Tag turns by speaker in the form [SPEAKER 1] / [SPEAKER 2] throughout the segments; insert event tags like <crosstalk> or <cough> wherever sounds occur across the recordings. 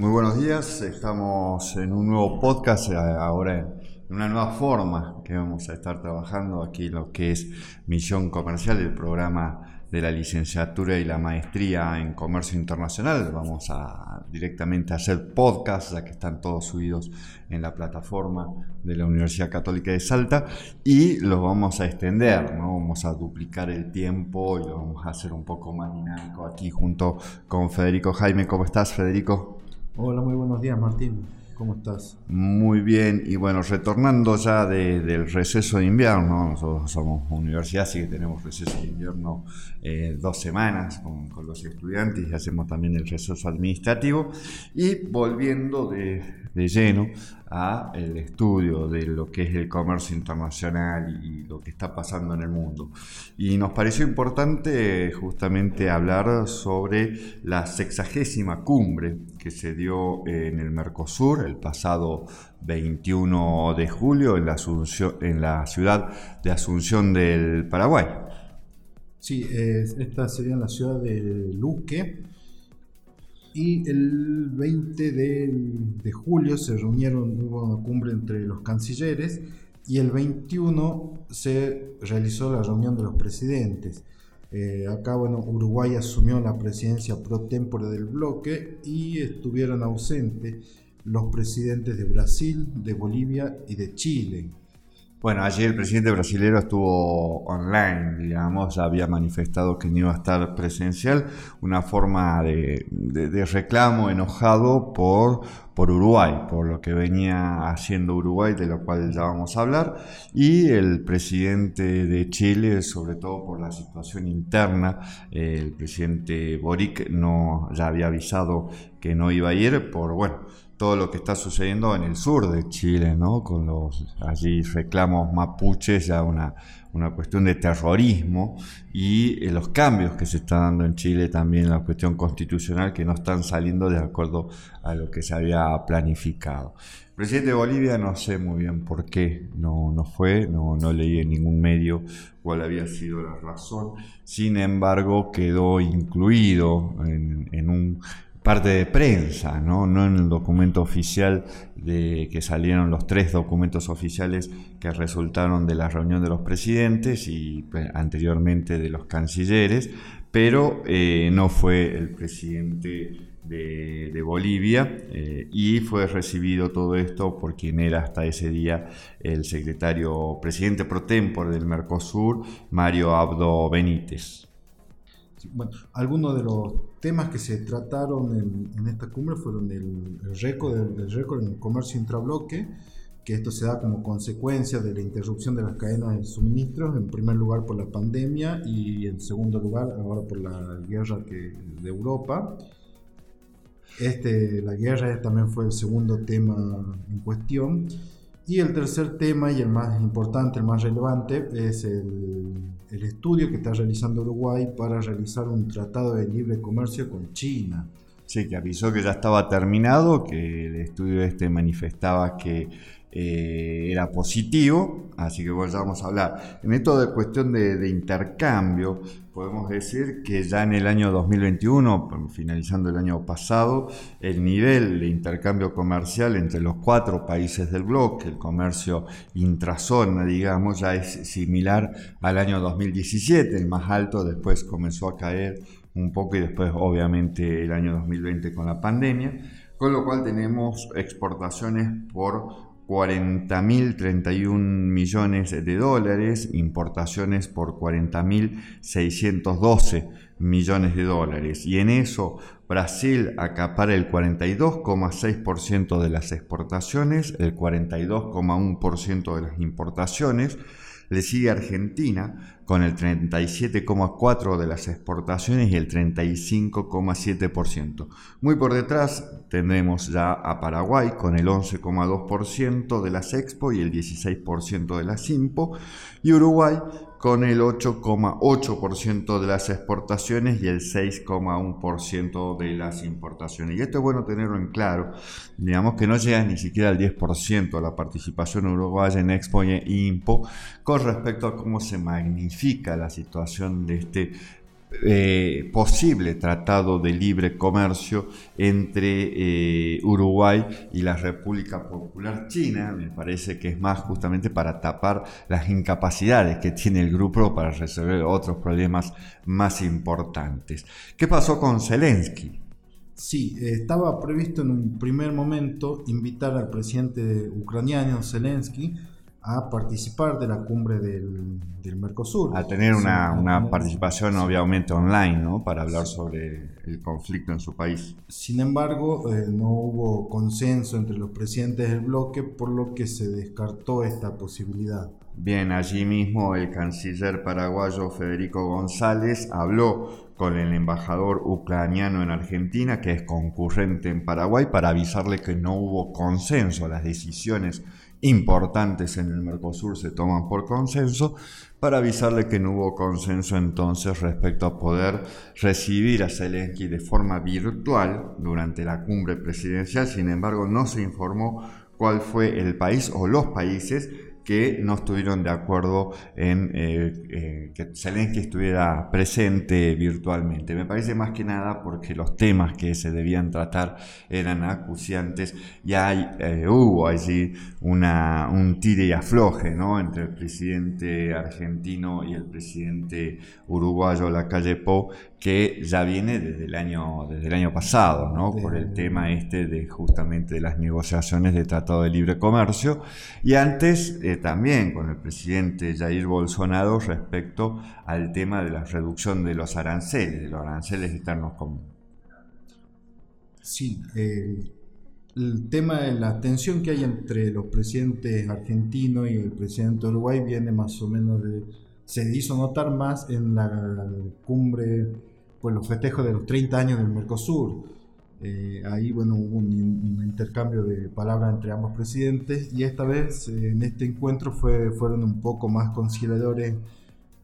[SPEAKER 1] Muy buenos días, estamos en un nuevo podcast, eh, ahora una nueva forma que vamos a estar trabajando aquí lo que es Misión Comercial, el programa de la licenciatura y la maestría en comercio internacional. Vamos a directamente a hacer podcasts, ya que están todos subidos en la plataforma de la Universidad Católica de Salta, y los vamos a extender, vamos a duplicar el tiempo y lo vamos a hacer un poco más dinámico aquí junto con Federico Jaime. ¿Cómo estás, Federico?
[SPEAKER 2] Hola, muy buenos días, Martín. ¿Cómo estás?
[SPEAKER 1] Muy bien, y bueno, retornando ya del receso de invierno, nosotros somos universidad, así que tenemos receso de invierno eh, dos semanas con, los estudiantes y hacemos también el receso administrativo, y volviendo de, de lleno a el estudio de lo que es el comercio internacional y lo que está pasando en el mundo. Y nos pareció importante justamente hablar sobre la sexagésima cumbre que se dio en el Mercosur el pasado 21 de julio en la, en la ciudad de Asunción del Paraguay.
[SPEAKER 2] Sí, esta sería en la ciudad de Luque y el 20 de, julio se reunieron, hubo una cumbre entre los cancilleres y el 21 se realizó la reunión de los presidentes. Eh, acá, bueno, Uruguay asumió la presidencia pro tempore del bloque y estuvieron ausentes los presidentes de Brasil, de Bolivia y de Chile.
[SPEAKER 1] Bueno, ayer el presidente brasileño estuvo online, digamos, había manifestado que no iba a estar presencial, una forma de, reclamo enojado por, por Uruguay, por lo que venía haciendo Uruguay, de lo cual ya vamos a hablar, y el presidente de Chile, sobre todo por la situación interna, el presidente Boric no ya había avisado que no iba a ir por, bueno, todo lo que está sucediendo en el sur de Chile, ¿no? Con los allí reclamos mapuches, ya una, una cuestión de terrorismo y eh, los cambios que se están dando en Chile también, la cuestión constitucional que no están saliendo de acuerdo a lo que se había planificado. El presidente de Bolivia no sé muy bien por qué no, no fue, no, no leí en ningún medio cuál había sido la razón, sin embargo quedó incluido en, en un parte de prensa, ¿no? no en el documento oficial de que salieron los tres documentos oficiales que resultaron de la reunión de los presidentes y pues, anteriormente de los cancilleres, pero eh, no fue el presidente de, Bolivia eh, y fue recibido todo esto por quien era hasta ese día el secretario presidente pro tempore del Mercosur, Mario Abdo Benítez.
[SPEAKER 2] Bueno, algunos de los temas que se trataron en, esta cumbre fueron el, récord, el, récord en comercio intrabloque, que esto se da como consecuencia de la interrupción de las cadenas de suministros, en primer lugar por la pandemia y en segundo lugar ahora por la guerra que, de Europa. Este, la guerra también fue el segundo tema en cuestión. Y el tercer tema y el más importante, el más relevante, es el, el, estudio que está realizando Uruguay para realizar un tratado de libre comercio con China.
[SPEAKER 1] Sí, que avisó que ya estaba terminado, que el estudio este manifestaba que eh, era positivo, así que bueno, ya vamos a hablar. En esto de cuestión de, intercambio, podemos decir que ya en el año 2021, finalizando el año pasado, el nivel de intercambio comercial entre los cuatro países del bloque, el comercio intrazona, digamos, ya es similar al año 2017, el más alto, después comenzó a caer un poco y después obviamente el año 2020 con la pandemia, con lo cual tenemos exportaciones por 40.031 millones de dólares, importaciones por 40.612 millones de dólares. Y en eso Brasil acapara el 42,6% de las exportaciones, el 42,1% de las importaciones. Le sigue Argentina con el 37,4% de las exportaciones y el 35,7%. Muy por detrás tendremos ya a Paraguay con el 11,2% de las expo y el 16% de las impo y Uruguay con el 8,8% de las exportaciones y el 6,1% de las importaciones. Y esto es bueno tenerlo en claro, digamos que no llega ni siquiera al 10% la participación uruguaya en Expo e IMPO con respecto a cómo se magnifica la situación de este eh, posible tratado de libre comercio entre eh, Uruguay y la República Popular China. Me parece que es más justamente para tapar las incapacidades que tiene el grupo para resolver otros problemas más importantes. ¿Qué pasó con Zelensky?
[SPEAKER 2] Sí, estaba previsto en un primer momento invitar al presidente ucraniano Zelensky a participar de la cumbre del, Mercosur.
[SPEAKER 1] A tener una, participación obviamente online, ¿no? Para hablar sobre el conflicto en su país.
[SPEAKER 2] Sin embargo, eh, no hubo consenso entre los presidentes del bloque, por lo que se descartó esta posibilidad.
[SPEAKER 1] Bien, allí mismo el canciller paraguayo Federico González habló con el embajador ucraniano en Argentina, que es concurrente en Paraguay, para avisarle que no hubo consenso. Las decisiones importantes en el Mercosur se toman por consenso, para avisarle que no hubo consenso entonces respecto a poder recibir a Zelensky de forma virtual durante la cumbre presidencial. Sin embargo, no se informó cuál fue el país o los países que no estuvieron de acuerdo en eh, eh, que Zelensky estuviera presente virtualmente. Me parece más que nada porque los temas que se debían tratar eran acuciantes y hay, eh, hubo allí una, un tire y afloje ¿no? entre el presidente argentino y el presidente uruguayo, la calle Pou, que ya viene desde el año, desde el año pasado, ¿no? por el tema este de justamente de las negociaciones de Tratado de Libre Comercio, y antes eh, también con el presidente Jair Bolsonaro respecto al tema de la reducción de los aranceles, de los aranceles externos comunes.
[SPEAKER 2] Sí, el tema de la tensión que hay entre los presidentes argentinos y el presidente de Uruguay viene más o menos de se hizo notar más en la cumbre pues los festejos de los 30 años del Mercosur. Eh, ahí bueno, hubo un, intercambio de palabras entre ambos presidentes y esta vez eh, en este encuentro fue, fueron un poco más conciliadores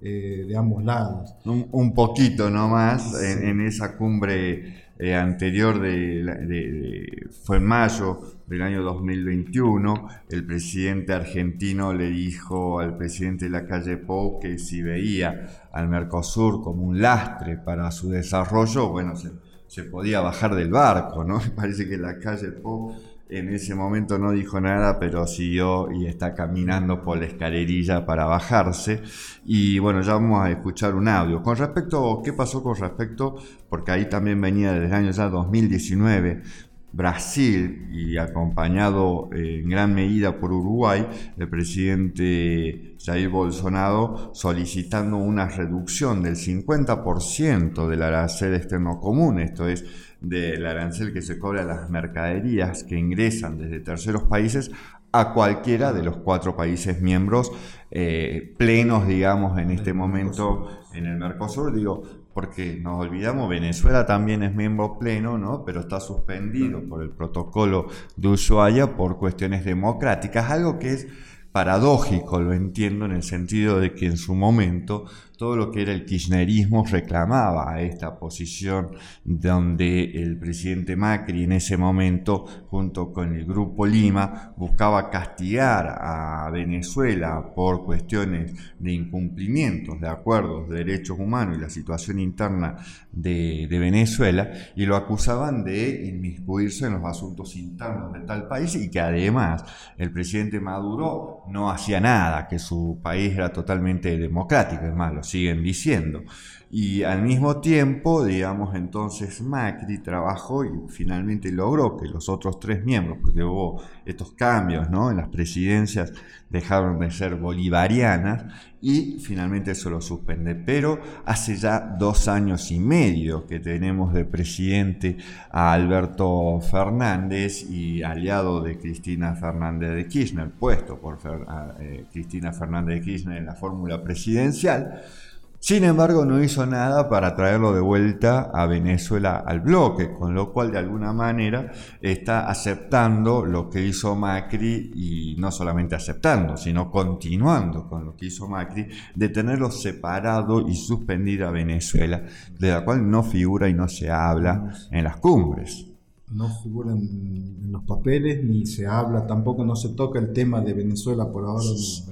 [SPEAKER 2] eh, de ambos lados.
[SPEAKER 1] Un, poquito nomás en, en esa cumbre anterior de, fue en mayo del año 2021, el presidente argentino le dijo al presidente de la calle Pou que si veía al Mercosur como un lastre para su desarrollo, bueno, se, se podía bajar del barco, ¿no? <laughs> Parece que la calle Pou en ese momento no dijo nada, pero siguió y está caminando por la escalerilla para bajarse. Y bueno, ya vamos a escuchar un audio. Con respecto, ¿qué pasó con respecto? Porque ahí también venía desde el año ya 2019, Brasil y acompañado eh, en gran medida por Uruguay, el presidente Jair Bolsonaro solicitando una reducción del 50% del arancel externo común, esto es, del arancel que se cobra a las mercaderías que ingresan desde terceros países a cualquiera de los cuatro países miembros eh, plenos, digamos, en este momento en el Mercosur. Digo, porque nos olvidamos, Venezuela también es miembro pleno, ¿no? pero está suspendido por el protocolo de Ushuaia por cuestiones democráticas, algo que es paradójico, lo entiendo, en el sentido de que en su momento todo lo que era el kirchnerismo reclamaba esta posición donde el presidente Macri en ese momento, junto con el Grupo Lima, buscaba castigar a Venezuela por cuestiones de incumplimientos de acuerdos de derechos humanos y la situación interna de, Venezuela, y lo acusaban de inmiscuirse en los asuntos internos de tal país y que además el presidente Maduro no hacía nada, que su país era totalmente democrático, es más, siguen diciendo. Y al mismo tiempo, digamos, entonces Macri trabajó y finalmente logró que los otros tres miembros, porque hubo estos cambios ¿no? en las presidencias, dejaron de ser bolivarianas y finalmente eso lo suspende. Pero hace ya dos años y medio que tenemos de presidente a Alberto Fernández y aliado de Cristina Fernández de Kirchner, puesto por eh, Cristina Fernández de Kirchner en la fórmula presidencial. Sin embargo, no hizo nada para traerlo de vuelta a Venezuela al bloque, con lo cual de alguna manera está aceptando lo que hizo Macri y no solamente aceptando, sino continuando con lo que hizo Macri de tenerlo separado y suspendido a Venezuela, de la cual no figura y no se habla en las cumbres
[SPEAKER 2] no figura en, los papeles ni se habla, tampoco no se toca el tema de Venezuela por ahora.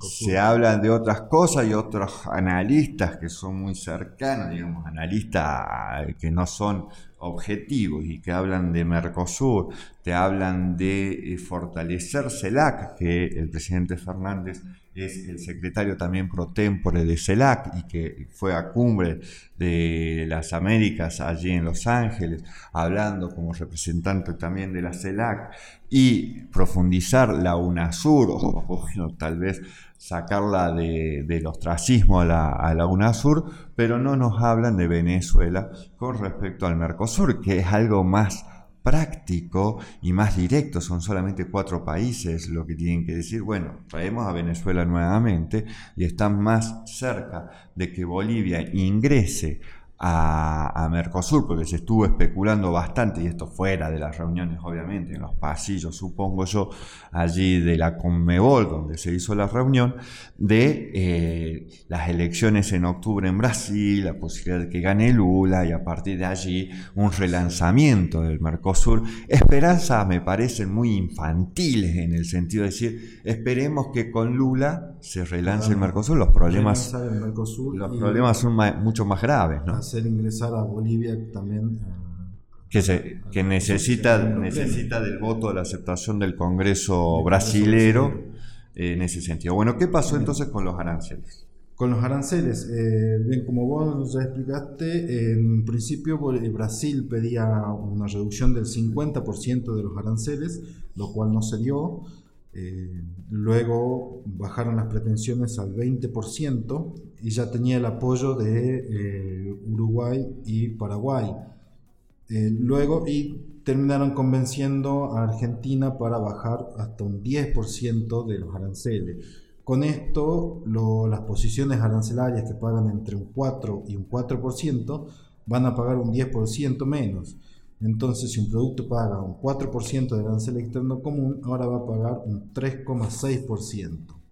[SPEAKER 1] Se habla de otras cosas y otros analistas que son muy cercanos, digamos, analistas que no son objetivos y que hablan de Mercosur, te hablan de eh, fortalecer CELAC, que el presidente Fernández es el secretario también pro tempore de CELAC y que fue a cumbre de las Américas allí en Los Ángeles, hablando como representante también de la CELAC y profundizar la UNASUR, o, tal vez sacarla de, del ostracismo a la, a la UNASUR, pero no nos hablan de Venezuela con respecto al Mercosur, que es algo más práctico y más directo. Son solamente cuatro países lo que tienen que decir, bueno, traemos a Venezuela nuevamente y están más cerca de que Bolivia ingrese a, Mercosur, porque se estuvo especulando bastante, y esto fuera de las reuniones, obviamente, en los pasillos, supongo yo, allí de la Conmebol, donde se hizo la reunión, de eh, las elecciones en octubre en Brasil, la posibilidad de que gane Lula, y a partir de allí un relanzamiento del Mercosur. Esperanzas me parecen muy infantiles en el sentido de decir, esperemos que con Lula se relance el Mercosur, los problemas, los problemas son mucho más graves, ¿no?
[SPEAKER 2] Hacer ingresar a Bolivia también.
[SPEAKER 1] que, se, que necesita, necesita del voto de la aceptación del Congreso brasilero en ese sentido. Bueno, ¿qué pasó entonces con los aranceles?
[SPEAKER 2] Con los aranceles, eh, bien como vos ya explicaste, en principio Brasil pedía una reducción del 50% de los aranceles, lo cual no se dio. Eh, luego bajaron las pretensiones al 20% y ya tenía el apoyo de eh, Uruguay y Paraguay. Eh, luego y terminaron convenciendo a Argentina para bajar hasta un 10% de los aranceles. Con esto, las posiciones arancelarias que pagan entre un 4 y un 4% van a pagar un 10% menos. Entonces, si un producto paga un 4% de arancel externo común, ahora va a pagar un 3,6%.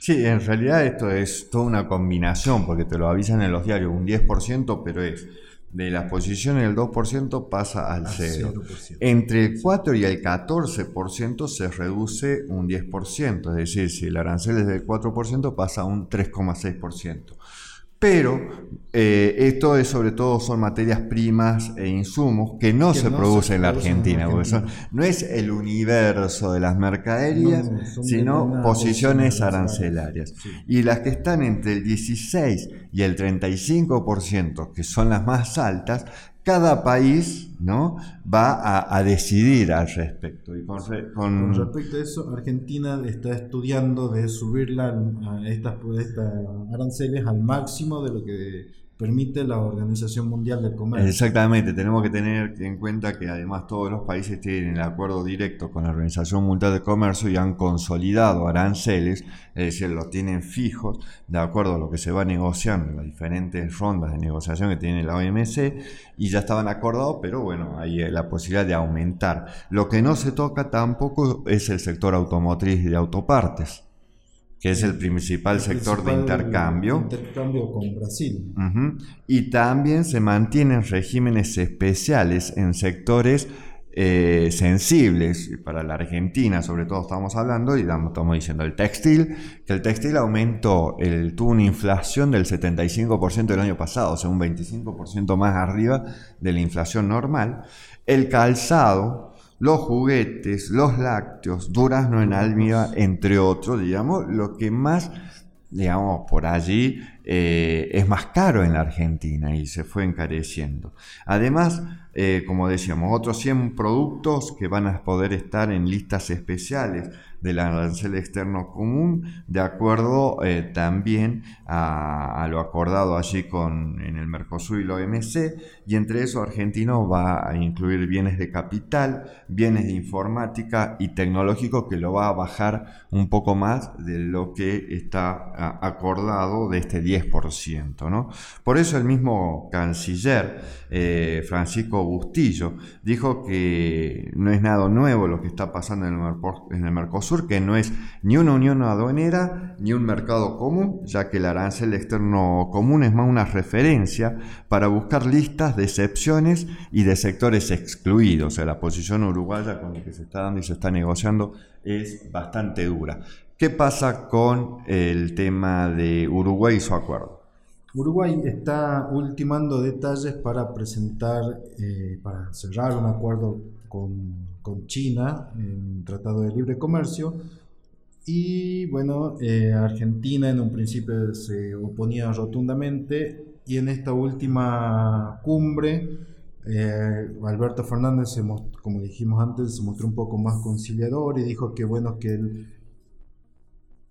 [SPEAKER 1] Sí, en realidad esto es toda una combinación, porque te lo avisan en los diarios, un 10%, pero es de las posiciones del 2% pasa al 0. Entre el 4 y el 14% se reduce un 10%, es decir, si el arancel es del 4% pasa a un 3,6%. Pero eh, esto es sobre todo son materias primas e insumos que no, se, producen en la Argentina. no es el universo de las mercaderías, sino posiciones arancelarias. Y las que están entre el 16 y el 35%, que son las más altas, cada país ¿no? va a, decidir al respecto.
[SPEAKER 2] Y con, respecto a eso, Argentina está estudiando de subirla estas, estas aranceles al máximo de lo que permite la Organización Mundial del Comercio.
[SPEAKER 1] Exactamente, tenemos que tener en cuenta que además todos los países tienen el acuerdo directo con la Organización Mundial del Comercio y han consolidado aranceles, es decir, los tienen fijos de acuerdo a lo que se va negociando en las diferentes rondas de negociación que tiene la OMC y ya estaban acordados, pero bueno, hay la posibilidad de aumentar. Lo que no se toca tampoco es el sector automotriz y de autopartes que es el principal sector de intercambio.
[SPEAKER 2] Intercambio con Brasil.
[SPEAKER 1] Y también se mantienen regímenes especiales en sectores eh, sensibles para la Argentina, sobre todo estamos hablando, y estamos diciendo el textil, que el textil aumentó, el, tuvo una inflación del 75% del año pasado, o sea, un 25% más arriba de la inflación normal. El calzado, los juguetes, los lácteos, durazno en almíbar, entre otros, digamos, lo que más, digamos, por allí eh, es más caro en la Argentina y se fue encareciendo. Además, eh, como decíamos, otros 100 productos que van a poder estar en listas especiales del arancel externo común, de acuerdo eh, también a, lo acordado allí con, en el Mercosur y la OMC, y entre eso Argentino va a incluir bienes de capital, bienes de informática y tecnológico que lo va a bajar un poco más de lo que está acordado de este 10%. Por eso el mismo canciller eh, Francisco Bustillo dijo que no es nada nuevo lo que está pasando en el, en el Mercosur, que no es ni una unión aduanera ni un mercado común, ya que el arancel externo común es más una referencia para buscar listas de excepciones y de sectores excluidos. O sea, la posición uruguaya con la que se está dando y se está negociando es bastante dura. ¿Qué pasa con el tema de Uruguay y su acuerdo?
[SPEAKER 2] Uruguay está ultimando detalles para presentar, eh, para cerrar un acuerdo con, con China en Tratado de Libre Comercio. Y bueno, eh, Argentina en un principio se oponía rotundamente y en esta última cumbre eh, Alberto Fernández, se como dijimos antes, se mostró un poco más conciliador y dijo que bueno que el,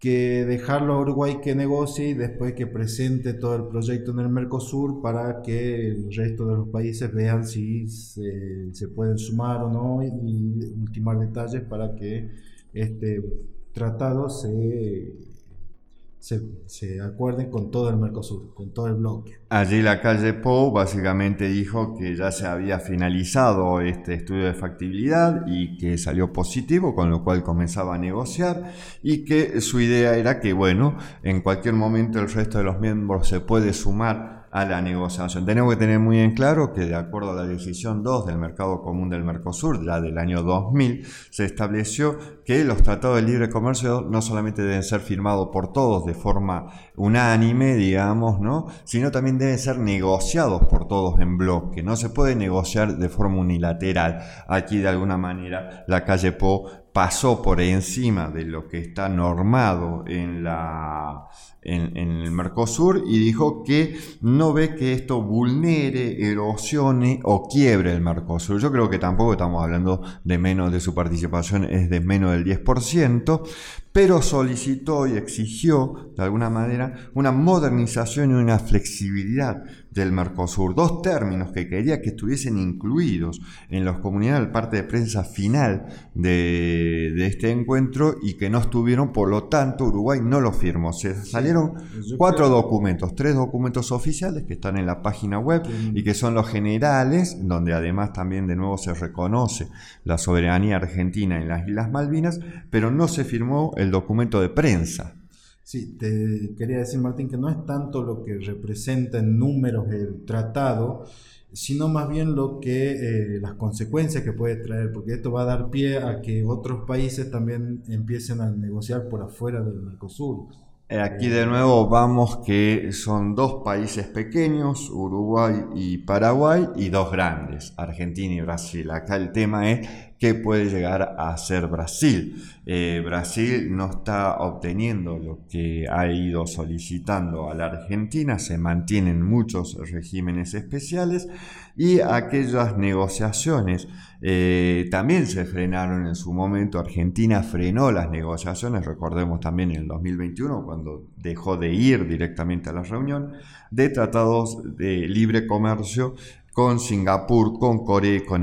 [SPEAKER 2] que dejarlo a Uruguay que negocie y después que presente todo el proyecto en el Mercosur para que el resto de los países vean si se, pueden sumar o no y, y ultimar detalles para que este tratado se se, acuerden con todo el Mercosur, con todo el bloque.
[SPEAKER 1] Allí la calle Pou básicamente dijo que ya se había finalizado este estudio de factibilidad y que salió positivo, con lo cual comenzaba a negociar y que su idea era que, bueno, en cualquier momento el resto de los miembros se puede sumar a la negociación. Tenemos que tener muy en claro que de acuerdo a la decisión 2 del Mercado Común del Mercosur, ya del año 2000, se estableció que los tratados de libre comercio no solamente deben ser firmados por todos de forma unánime, digamos, ¿no? sino también deben ser negociados por todos en bloque. No se puede negociar de forma unilateral. Aquí de alguna manera la calle Po pasó por encima de lo que está normado en, la, en, el Mercosur y dijo que no ve que esto vulnere, erosione o quiebre el Mercosur. Yo creo que tampoco estamos hablando de menos de su participación, es de menos del 10%, pero solicitó y exigió, de alguna manera, una modernización y una flexibilidad del Mercosur. Dos términos que quería que estuviesen incluidos en los comunidades del parte de prensa final de, este encuentro y que no estuvieron, por lo tanto, Uruguay no lo firmó. Se salieron cuatro documentos, tres documentos oficiales que están en la página web y que son los generales, donde además también de nuevo se reconoce la soberanía argentina en las Islas Malvinas, pero no se firmó el documento de prensa.
[SPEAKER 2] Sí, te quería decir, Martín, que no es tanto lo que representa en números el tratado, sino más bien lo que eh, las consecuencias que puede traer, porque esto va a dar pie a que otros países también empiecen a negociar por afuera del Mercosur.
[SPEAKER 1] Eh, aquí de nuevo vamos que son dos países pequeños, Uruguay y Paraguay, y dos grandes, Argentina y Brasil. Acá el tema es qué puede llegar a ser Brasil. Eh, Brasil no está obteniendo lo que ha ido solicitando a la Argentina, se mantienen muchos regímenes especiales y aquellas negociaciones eh, también se frenaron en su momento. Argentina frenó las negociaciones, recordemos también en el 2021 cuando dejó de ir directamente a la reunión de tratados de libre comercio con Singapur, con Corea con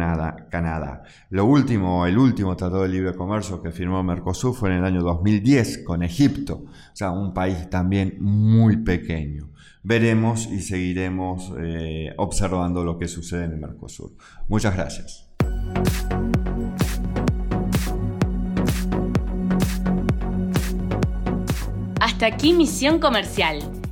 [SPEAKER 1] Canadá. Lo último, el último tratado de libre comercio que firmó Mercosur fue en el año 2010 con Egipto, o sea, un país también muy pequeño veremos y seguiremos eh, observando lo que sucede en el Mercosur. Muchas gracias.
[SPEAKER 3] Hasta aquí Misión Comercial,